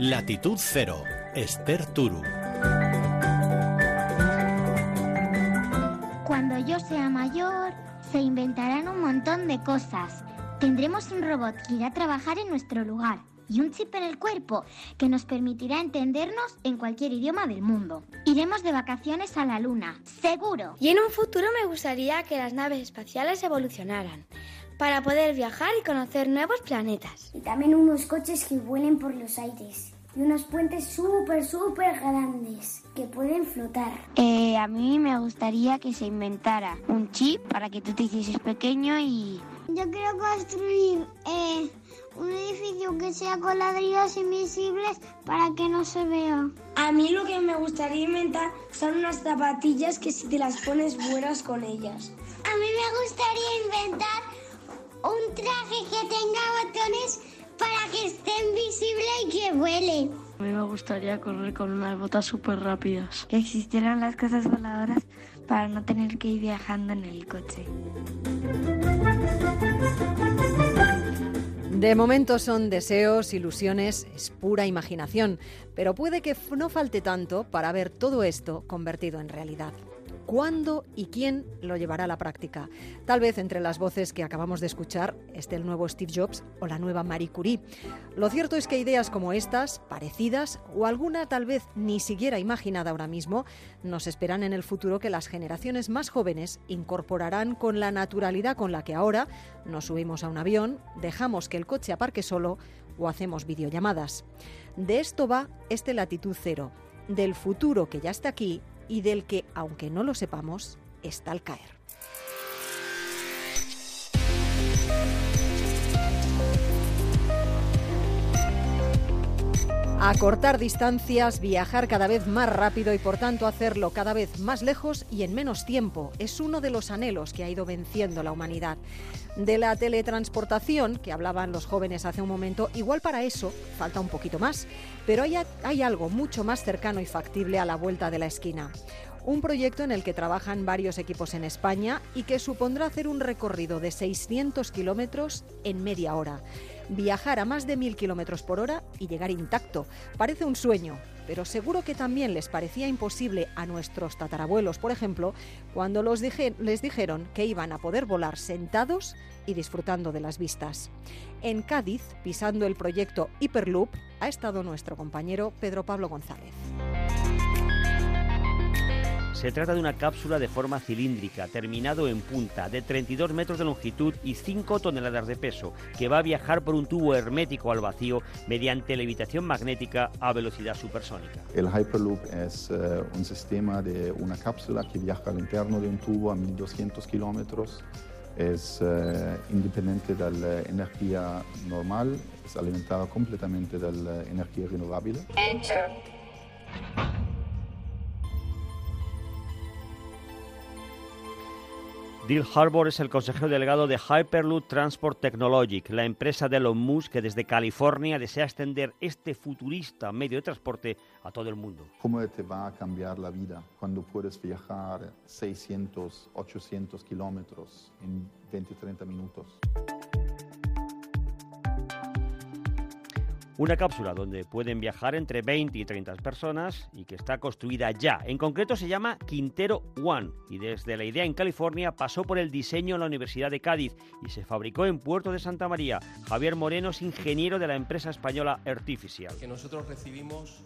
Latitud Cero, Esther Turu. Cuando yo sea mayor, se inventarán un montón de cosas. Tendremos un robot que irá a trabajar en nuestro lugar y un chip en el cuerpo que nos permitirá entendernos en cualquier idioma del mundo. Iremos de vacaciones a la Luna, seguro. Y en un futuro me gustaría que las naves espaciales evolucionaran para poder viajar y conocer nuevos planetas. Y también unos coches que vuelen por los aires. Y unos puentes súper, súper grandes que pueden flotar. Eh, a mí me gustaría que se inventara un chip para que tú te hicieses pequeño y... Yo quiero construir eh, un edificio que sea con ladrillos invisibles para que no se vea. A mí lo que me gustaría inventar son unas zapatillas que si te las pones vuelas con ellas. A mí me gustaría inventar un traje que tenga botones para que esté invisible y que vuele. A mí me gustaría correr con unas botas súper rápidas. Que existieran las casas voladoras para no tener que ir viajando en el coche. De momento son deseos, ilusiones, es pura imaginación, pero puede que no falte tanto para ver todo esto convertido en realidad. ¿Cuándo y quién lo llevará a la práctica? Tal vez entre las voces que acabamos de escuchar esté el nuevo Steve Jobs o la nueva Marie Curie. Lo cierto es que ideas como estas, parecidas o alguna tal vez ni siquiera imaginada ahora mismo, nos esperan en el futuro que las generaciones más jóvenes incorporarán con la naturalidad con la que ahora nos subimos a un avión, dejamos que el coche aparque solo o hacemos videollamadas. De esto va este latitud cero, del futuro que ya está aquí y del que, aunque no lo sepamos, está al caer. Acortar distancias, viajar cada vez más rápido y por tanto hacerlo cada vez más lejos y en menos tiempo. Es uno de los anhelos que ha ido venciendo la humanidad. De la teletransportación, que hablaban los jóvenes hace un momento, igual para eso falta un poquito más, pero hay, hay algo mucho más cercano y factible a la vuelta de la esquina. Un proyecto en el que trabajan varios equipos en España y que supondrá hacer un recorrido de 600 kilómetros en media hora viajar a más de mil kilómetros por hora y llegar intacto. Parece un sueño, pero seguro que también les parecía imposible a nuestros tatarabuelos, por ejemplo, cuando los les dijeron que iban a poder volar sentados y disfrutando de las vistas. En Cádiz, pisando el proyecto Hyperloop, ha estado nuestro compañero Pedro Pablo González. Se trata de una cápsula de forma cilíndrica, terminado en punta, de 32 metros de longitud y 5 toneladas de peso, que va a viajar por un tubo hermético al vacío mediante levitación magnética a velocidad supersónica. El Hyperloop es eh, un sistema de una cápsula que viaja al interno de un tubo a 1200 kilómetros. Es eh, independiente de la energía normal, es alimentado completamente de la energía renovable. Bill Harbour es el consejero delegado de Hyperloop Transport Technologies, la empresa de Elon Musk que desde California desea extender este futurista medio de transporte a todo el mundo. ¿Cómo te va a cambiar la vida cuando puedes viajar 600, 800 kilómetros en 20, 30 minutos? Una cápsula donde pueden viajar entre 20 y 30 personas y que está construida ya. En concreto se llama Quintero One y desde la idea en California pasó por el diseño en la Universidad de Cádiz y se fabricó en Puerto de Santa María. Javier Moreno es ingeniero de la empresa española Artificial. Que nosotros recibimos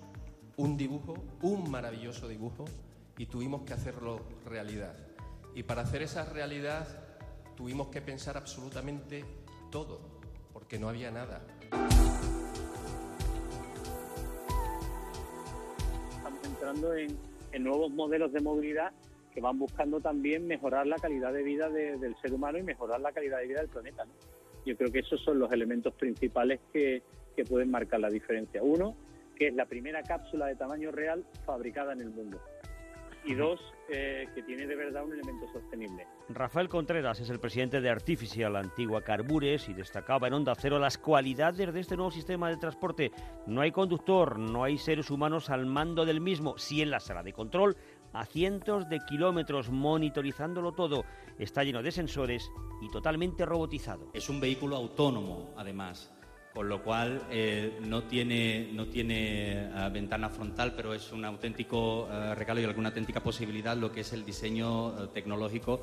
un dibujo, un maravilloso dibujo y tuvimos que hacerlo realidad. Y para hacer esa realidad tuvimos que pensar absolutamente todo, porque no había nada. En, nuevos modelos de movilidad que van buscando también mejorar la calidad de vida del ser humano y mejorar la calidad de vida del planeta. Yo creo que esos son los elementos principales que, que pueden marcar la diferencia. Uno, que es la primera cápsula de tamaño real fabricada en el mundo y dos, eh, que tiene de verdad un elemento sostenible. Rafael Contreras es el presidente de Artificial, antigua Carbures, y destacaba en Onda Cero las cualidades de este nuevo sistema de transporte. No hay conductor, no hay seres humanos al mando del mismo, sí en la sala de control, a cientos de kilómetros monitorizándolo todo. Está lleno de sensores y totalmente robotizado. Es un vehículo autónomo, además con lo cual eh, no tiene, no tiene eh, ventana frontal, pero es un auténtico eh, regalo y alguna auténtica posibilidad lo que es el diseño tecnológico.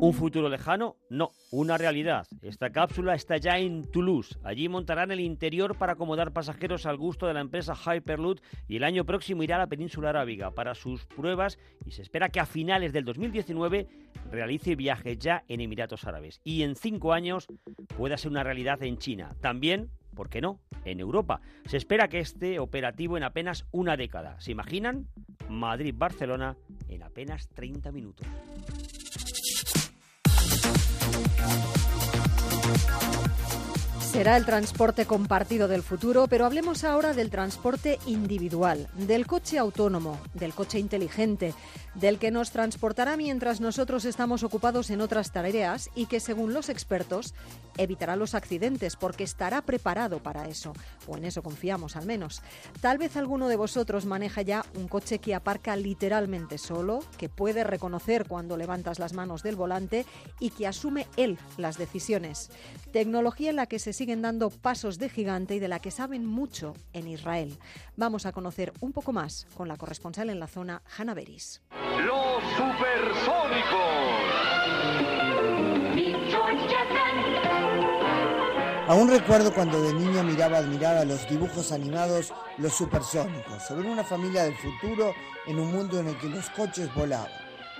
¿Un futuro lejano? No, una realidad. Esta cápsula está ya en Toulouse. Allí montarán el interior para acomodar pasajeros al gusto de la empresa Hyperloop y el año próximo irá a la península arábiga para sus pruebas y se espera que a finales del 2019 realice viajes ya en Emiratos Árabes y en cinco años pueda ser una realidad en China. También ¿por qué no?, en Europa. Se espera que esté operativo en apenas una década. ¿Se imaginan? Madrid-Barcelona en apenas 30 minutos. Será el transporte compartido del futuro, pero hablemos ahora del transporte individual, del coche autónomo, del coche inteligente, del que nos transportará mientras nosotros estamos ocupados en otras tareas y que, según los expertos, evitará los accidentes porque estará preparado para eso, o en eso confiamos al menos. Tal vez alguno de vosotros maneja ya un coche que aparca literalmente solo, que puede reconocer cuando levantas las manos del volante y que asume él las decisiones. Tecnología en la que se siguen dando pasos de gigante y de la que saben mucho en Israel. Vamos a conocer un poco más con la corresponsal en la zona, Hanna Beris. Los supersónicos. Aún recuerdo cuando de niño miraba admirada los dibujos animados Los Supersónicos, sobre una familia del futuro en un mundo en el que los coches volaban.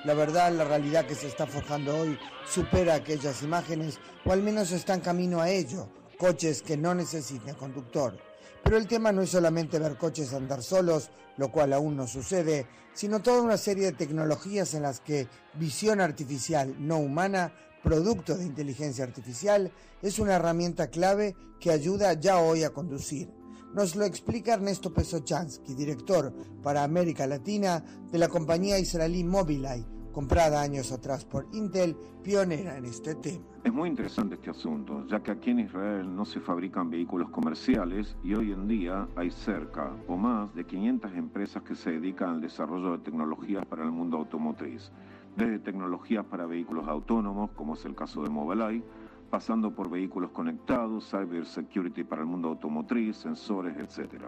La verdad, la realidad que se está forjando hoy supera aquellas imágenes, o al menos está en camino a ello, coches que no necesitan conductor. Pero el tema no es solamente ver coches andar solos, lo cual aún no sucede, sino toda una serie de tecnologías en las que visión artificial no humana, producto de inteligencia artificial, es una herramienta clave que ayuda ya hoy a conducir. Nos lo explica Ernesto Pesochansky, director para América Latina de la compañía israelí Mobileye, comprada años atrás por Intel, pionera en este tema. Es muy interesante este asunto, ya que aquí en Israel no se fabrican vehículos comerciales y hoy en día hay cerca o más de 500 empresas que se dedican al desarrollo de tecnologías para el mundo automotriz, desde tecnologías para vehículos autónomos, como es el caso de Mobileye, pasando por vehículos conectados, cyber security para el mundo automotriz, sensores, etc.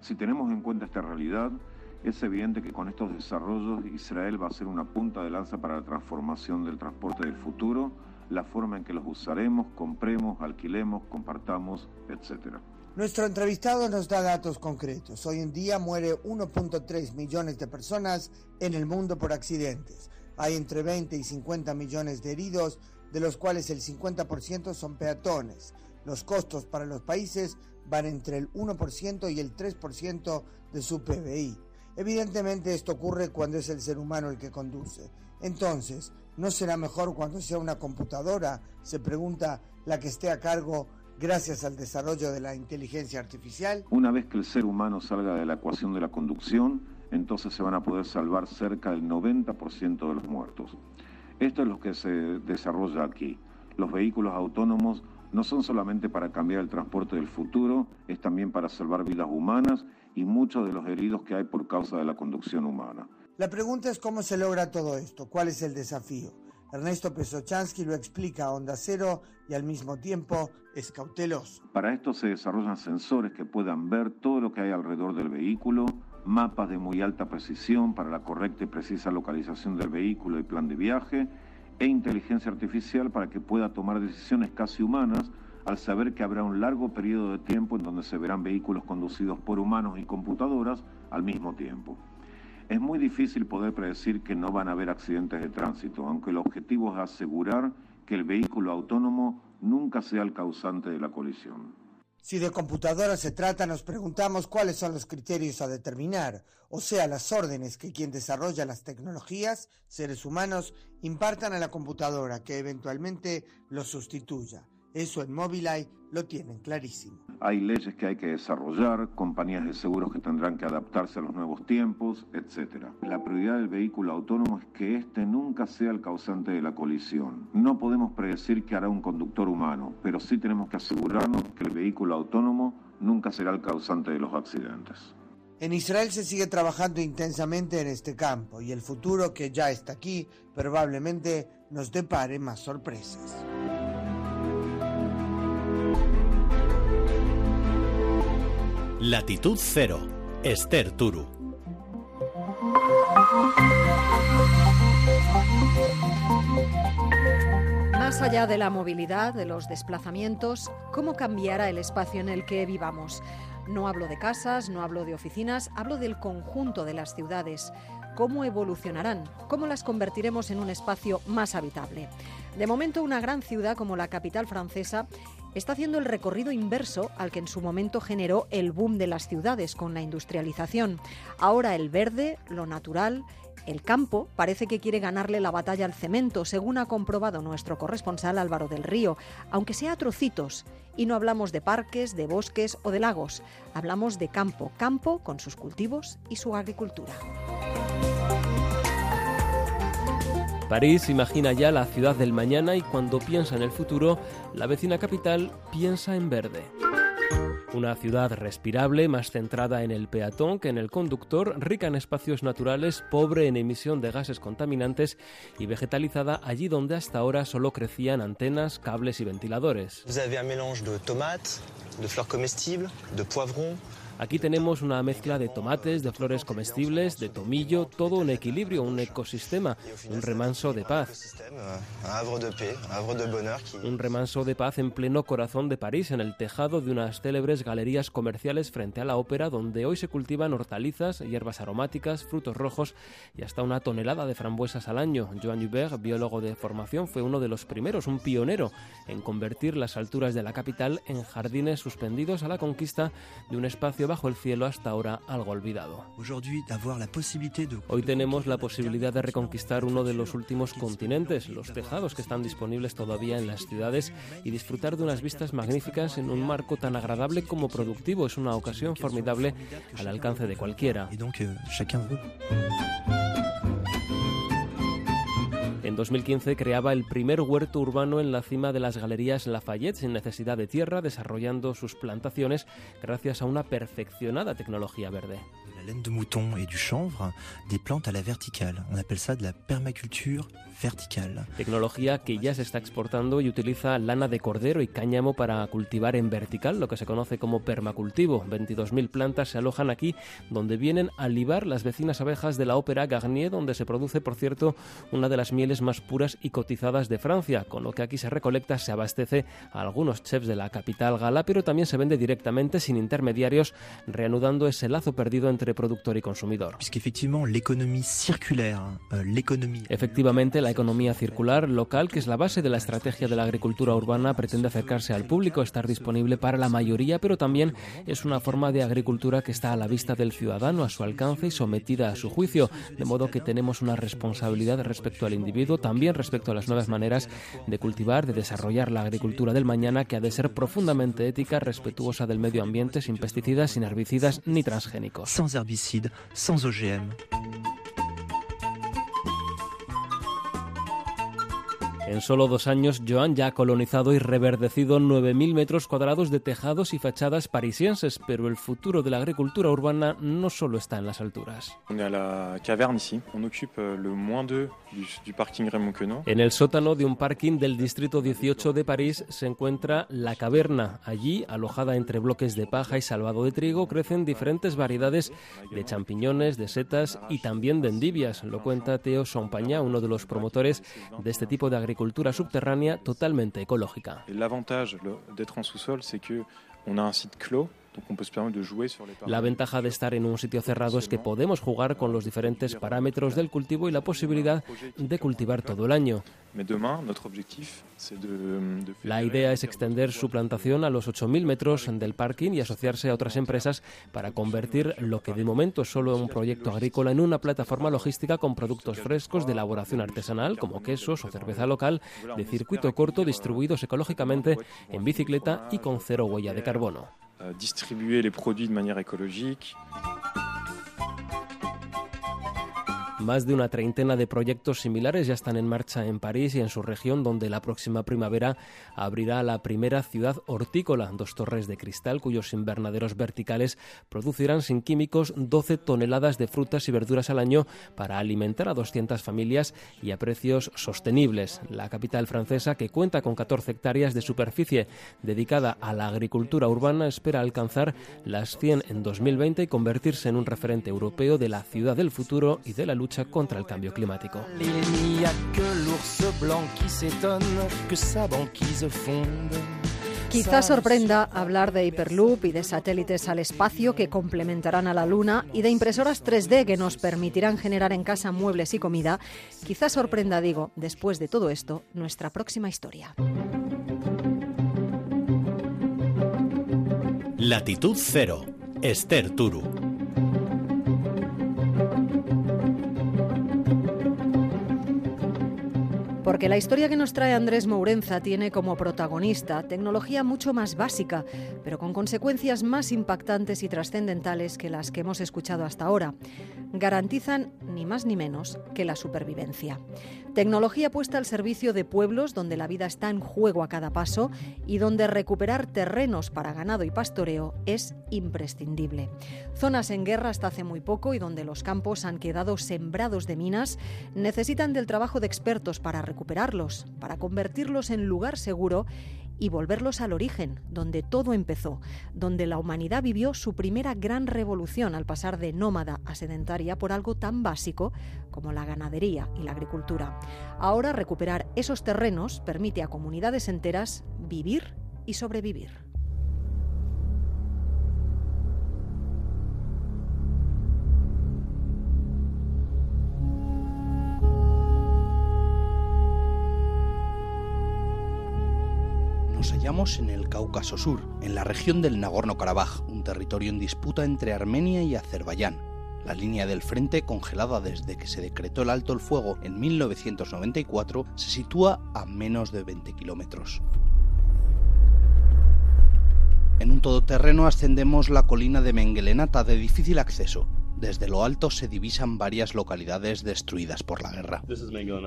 Si tenemos en cuenta esta realidad, es evidente que con estos desarrollos Israel va a ser una punta de lanza para la transformación del transporte del futuro, la forma en que los usaremos, compremos, alquilemos, compartamos, etc. Nuestro entrevistado nos da datos concretos. Hoy en día muere 1.3 millones de personas en el mundo por accidentes. Hay entre 20 y 50 millones de heridos, de los cuales el 50% son peatones. Los costos para los países van entre el 1% y el 3% de su PBI. Evidentemente esto ocurre cuando es el ser humano el que conduce. Entonces, ¿no será mejor cuando sea una computadora? Se pregunta la que esté a cargo gracias al desarrollo de la inteligencia artificial. Una vez que el ser humano salga de la ecuación de la conducción, entonces se van a poder salvar cerca del 90% de los muertos. Esto es lo que se desarrolla aquí. Los vehículos autónomos no son solamente para cambiar el transporte del futuro, es también para salvar vidas humanas y muchos de los heridos que hay por causa de la conducción humana. La pregunta es cómo se logra todo esto, cuál es el desafío. Ernesto Pesochansky lo explica a onda cero y al mismo tiempo es cauteloso. Para esto se desarrollan sensores que puedan ver todo lo que hay alrededor del vehículo, mapas de muy alta precisión para la correcta y precisa localización del vehículo y plan de viaje, e inteligencia artificial para que pueda tomar decisiones casi humanas al saber que habrá un largo periodo de tiempo en donde se verán vehículos conducidos por humanos y computadoras al mismo tiempo. Es muy difícil poder predecir que no van a haber accidentes de tránsito, aunque el objetivo es asegurar que el vehículo autónomo nunca sea el causante de la colisión. Si de computadoras se trata, nos preguntamos cuáles son los criterios a determinar, o sea, las órdenes que quien desarrolla las tecnologías, seres humanos, impartan a la computadora que eventualmente los sustituya. Eso en Mobileye lo tienen clarísimo. Hay leyes que hay que desarrollar, compañías de seguros que tendrán que adaptarse a los nuevos tiempos, etc. La prioridad del vehículo autónomo es que éste nunca sea el causante de la colisión. No podemos predecir que hará un conductor humano, pero sí tenemos que asegurarnos que el vehículo autónomo nunca será el causante de los accidentes. En Israel se sigue trabajando intensamente en este campo y el futuro que ya está aquí probablemente nos depare más sorpresas. Latitud Cero, Esther Turu. Más allá de la movilidad, de los desplazamientos, ¿cómo cambiará el espacio en el que vivamos? No hablo de casas, no hablo de oficinas, hablo del conjunto de las ciudades. ¿Cómo evolucionarán? ¿Cómo las convertiremos en un espacio más habitable? De momento, una gran ciudad como la capital francesa está haciendo el recorrido inverso al que en su momento generó el boom de las ciudades con la industrialización. Ahora el verde, lo natural, el campo parece que quiere ganarle la batalla al cemento, según ha comprobado nuestro corresponsal Álvaro del Río, aunque sea a trocitos. Y no hablamos de parques, de bosques o de lagos, hablamos de campo, campo con sus cultivos y su agricultura. París imagina ya la ciudad del mañana y cuando piensa en el futuro, la vecina capital piensa en verde. Una ciudad respirable, más centrada en el peatón que en el conductor, rica en espacios naturales, pobre en emisión de gases contaminantes y vegetalizada allí donde hasta ahora solo crecían antenas, cables y ventiladores. Vous avez un mélange de tomates, de fleurs comestibles, de poivrons, Aquí tenemos una mezcla de tomates, de flores comestibles, de tomillo, todo un equilibrio, un ecosistema, un remanso de paz. Un remanso de paz en pleno corazón de París, en el tejado de unas célebres galerías comerciales frente a la ópera, donde hoy se cultivan hortalizas, hierbas aromáticas, frutos rojos y hasta una tonelada de frambuesas al año. Joan Hubert, biólogo de formación, fue uno de los primeros, un pionero, en convertir las alturas de la capital en jardines suspendidos a la conquista de un espacio bajo el cielo hasta ahora algo olvidado. Hoy tenemos la posibilidad de reconquistar uno de los últimos continentes, los tejados que están disponibles todavía en las ciudades y disfrutar de unas vistas magníficas en un marco tan agradable como productivo. Es una ocasión formidable al alcance de cualquiera. En 2015 creaba el primer huerto urbano en la cima de las galerías Lafayette sin necesidad de tierra, desarrollando sus plantaciones gracias a una perfeccionada tecnología verde. La laine de mouton et du chanvre, des plantes à la verticale. On appelle ça de la permaculture vertical. Tecnología que ya se está exportando y utiliza lana de cordero y cáñamo para cultivar en vertical, lo que se conoce como permacultivo. 22.000 plantas se alojan aquí, donde vienen a libar las vecinas abejas de la ópera Garnier, donde se produce, por cierto, una de las mieles más puras y cotizadas de Francia, con lo que aquí se recolecta, se abastece a algunos chefs de la capital gala, pero también se vende directamente sin intermediarios, reanudando ese lazo perdido entre productor y consumidor. Euh, Efectivamente, la economía circular local, que es la base de la estrategia de la agricultura urbana, pretende acercarse al público, estar disponible para la mayoría, pero también es una forma de agricultura que está a la vista del ciudadano, a su alcance y sometida a su juicio, de modo que tenemos una responsabilidad respecto al individuo, también respecto a las nuevas maneras de cultivar, de desarrollar la agricultura del mañana, que ha de ser profundamente ética, respetuosa del medio ambiente, sin pesticidas, sin herbicidas ni transgénicos. Sans herbicides, sans OGM. En solo dos años, Joan ya ha colonizado y reverdecido 9.000 metros cuadrados de tejados y fachadas parisienses, pero el futuro de la agricultura urbana no solo está en las alturas. Euh, le moins 2 du, du parking Raymond Queneau. En el sótano de un parking del distrito 18 de París se encuentra la caverna. Allí, alojada entre bloques de paja y salvado de trigo, crecen diferentes variedades de champiñones, de setas y también de endivias. Lo cuenta Teo Sompaña, uno de los promotores de este tipo de agricultura subterránea totalmente ecológica. Et l'avantage le- d'être en sous-sol, c'est que on a un site clos, La ventaja de estar en un sitio cerrado es que podemos jugar con los diferentes parámetros del cultivo y la posibilidad de cultivar todo el año. La idea es extender su plantación a los 8.000 metros del parking y asociarse a otras empresas para convertir lo que de momento es solo un proyecto agrícola en una plataforma logística con productos frescos de elaboración artesanal como quesos o cerveza local de circuito corto distribuidos ecológicamente en bicicleta y con cero huella de carbono. Euh, distribuer les produits de manière écologique. Más de una treintena de proyectos similares ya están en marcha en París y en su región, donde la próxima primavera abrirá la primera ciudad hortícola, dos torres de cristal cuyos invernaderos verticales producirán sin químicos 12 toneladas de frutas y verduras al año para alimentar a 200 familias y a precios sostenibles. La capital francesa, que cuenta con 14 hectáreas de superficie dedicada a la agricultura urbana, espera alcanzar las 100 en 2020 y convertirse en un referente europeo de la ciudad del futuro y de la lucha contra el cambio climático. Quizás sorprenda hablar de Hyperloop y de satélites al espacio que complementarán a la Luna y de impresoras 3D que nos permitirán generar en casa muebles y comida. Quizás sorprenda, digo, después de todo esto, nuestra próxima historia. Latitud Cero, Esther Turu. Porque la historia que nos trae Andrés Mourenza tiene como protagonista tecnología mucho más básica, pero con consecuencias más impactantes y trascendentales que las que hemos escuchado hasta ahora. Garantizan ni más ni menos que la supervivencia. Tecnología puesta al servicio de pueblos donde la vida está en juego a cada paso y donde recuperar terrenos para ganado y pastoreo es imprescindible. Zonas en guerra hasta hace muy poco y donde los campos han quedado sembrados de minas necesitan del trabajo de expertos para recuperarlos, para convertirlos en lugar seguro y volverlos al origen, donde todo empezó, donde la humanidad vivió su primera gran revolución al pasar de nómada a sedentaria por algo tan básico como la ganadería y la agricultura. Ahora recuperar esos terrenos permite a comunidades enteras vivir y sobrevivir. En el Cáucaso Sur, en la región del Nagorno-Karabaj, un territorio en disputa entre Armenia y Azerbaiyán. La línea del frente, congelada desde que se decretó el alto el fuego en 1994, se sitúa a menos de 20 kilómetros. En un todoterreno ascendemos la colina de Mengelenata de difícil acceso. Desde lo alto se divisan varias localidades destruidas por la guerra.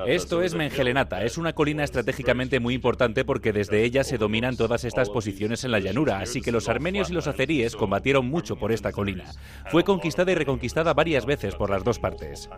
Esto es Mengelenata. Es una colina estratégicamente muy importante porque desde ella se dominan todas estas posiciones en la llanura, así que los armenios y los azeríes combatieron mucho por esta colina. Fue conquistada y reconquistada varias veces por las dos partes.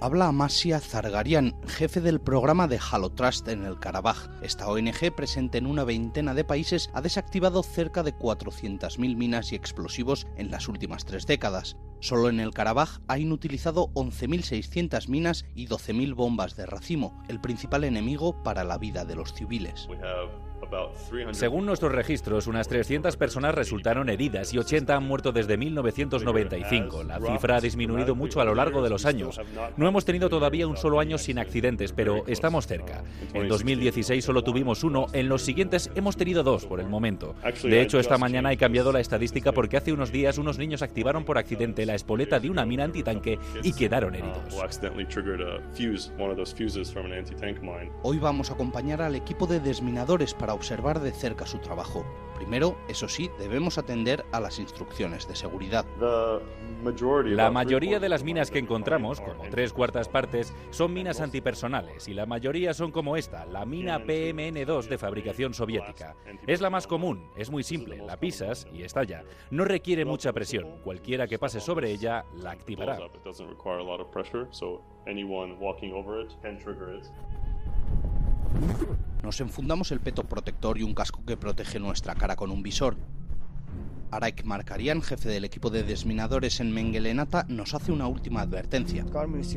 Habla Amasia Zargarian, jefe del programa de Halotrust en el Karabaj. Esta ONG, presente en una veintena de países, ha desactivado cerca de 400.000 minas y explosivos en las últimas tres décadas. Solo en el Karabaj ha inutilizado 11.600 minas y 12.000 bombas de racimo, el principal enemigo para la vida de los civiles. Según nuestros registros, unas 300 personas resultaron heridas y 80 han muerto desde 1995. La cifra ha disminuido mucho a lo largo de los años. No hemos tenido todavía un solo año sin accidentes, pero estamos cerca. En 2016 solo tuvimos uno, en los siguientes hemos tenido dos por el momento. De hecho, esta mañana he cambiado la estadística porque hace unos días unos niños activaron por accidente la espoleta de una mina antitanque y quedaron heridos. Hoy vamos a acompañar al equipo de desminadores para observar de cerca su trabajo. Primero, eso sí, debemos atender a las instrucciones de seguridad. La mayoría de las minas que encontramos, como tres cuartas partes, son minas antipersonales y la mayoría son como esta, la mina PMN2 de fabricación soviética. Es la más común, es muy simple, la pisas y estalla. No requiere mucha presión, cualquiera que pase sobre ella la activará. Nos enfundamos el peto protector y un casco que protege nuestra cara con un visor. Araik Markarian, jefe del equipo de desminadores en Mengelenata, nos hace una última advertencia.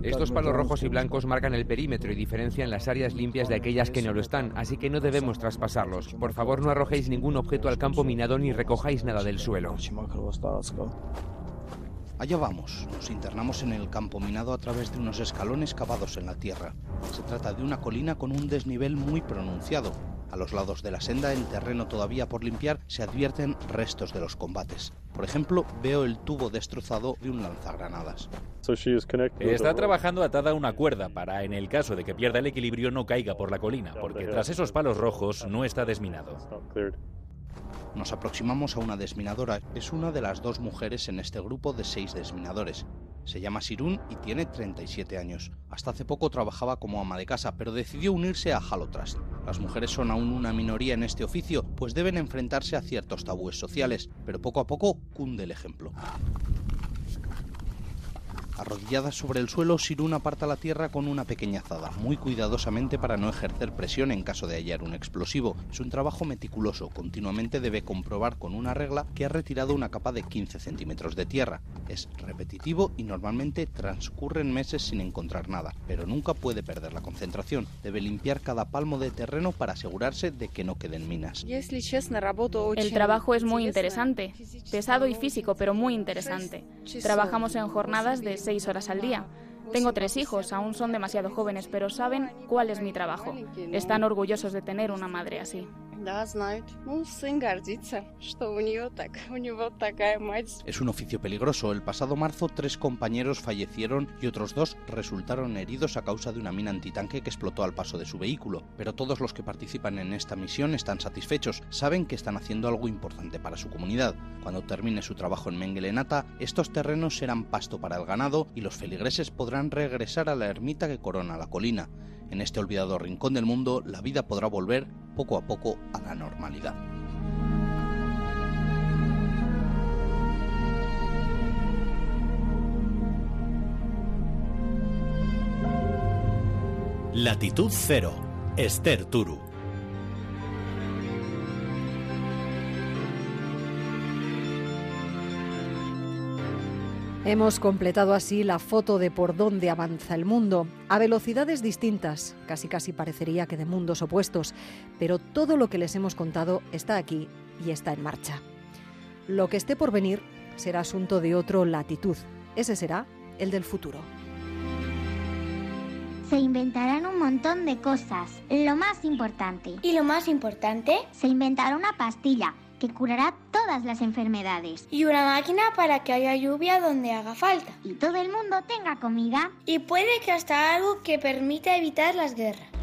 Estos palos rojos y blancos marcan el perímetro y diferencian las áreas limpias de aquellas que no lo están, así que no debemos traspasarlos. Por favor, no arrojéis ningún objeto al campo minado ni recojáis nada del suelo. Allá vamos, nos internamos en el campo minado a través de unos escalones cavados en la tierra. Se trata de una colina con un desnivel muy pronunciado. A los lados de la senda, en terreno todavía por limpiar, se advierten restos de los combates. Por ejemplo, veo el tubo destrozado de un lanzagranadas. Está trabajando atada a una cuerda para, en el caso de que pierda el equilibrio, no caiga por la colina, porque tras esos palos rojos no está desminado. Nos aproximamos a una desminadora. Es una de las dos mujeres en este grupo de seis desminadores. Se llama Sirun y tiene 37 años. Hasta hace poco trabajaba como ama de casa, pero decidió unirse a Halotrust. Las mujeres son aún una minoría en este oficio, pues deben enfrentarse a ciertos tabúes sociales, pero poco a poco cunde el ejemplo. Arrodillada sobre el suelo, Sirun aparta la tierra con una pequeña azada, muy cuidadosamente para no ejercer presión en caso de hallar un explosivo. Es un trabajo meticuloso, continuamente debe comprobar con una regla que ha retirado una capa de 15 centímetros de tierra. Es repetitivo y normalmente transcurren meses sin encontrar nada, pero nunca puede perder la concentración. Debe limpiar cada palmo de terreno para asegurarse de que no queden minas. El trabajo es muy interesante, pesado y físico, pero muy interesante. Trabajamos en jornadas de seis horas al día. Tengo tres hijos, aún son demasiado jóvenes, pero saben cuál es mi trabajo. Están orgullosos de tener una madre así. Es un oficio peligroso. El pasado marzo tres compañeros fallecieron y otros dos resultaron heridos a causa de una mina antitanque que explotó al paso de su vehículo. Pero todos los que participan en esta misión están satisfechos. Saben que están haciendo algo importante para su comunidad. Cuando termine su trabajo en Mengelenata, estos terrenos serán pasto para el ganado y los feligreses podrán regresar a la ermita que corona la colina. En este olvidado rincón del mundo, la vida podrá volver poco a poco a la normalidad. Latitud Cero, Esther Turu. Hemos completado así la foto de por dónde avanza el mundo, a velocidades distintas, casi casi parecería que de mundos opuestos, pero todo lo que les hemos contado está aquí y está en marcha. Lo que esté por venir será asunto de otro latitud, ese será el del futuro. Se inventarán un montón de cosas. Lo más importante. ¿Y lo más importante? Se inventará una pastilla que curará todas las enfermedades. Y una máquina para que haya lluvia donde haga falta. Y todo el mundo tenga comida. Y puede que hasta algo que permita evitar las guerras.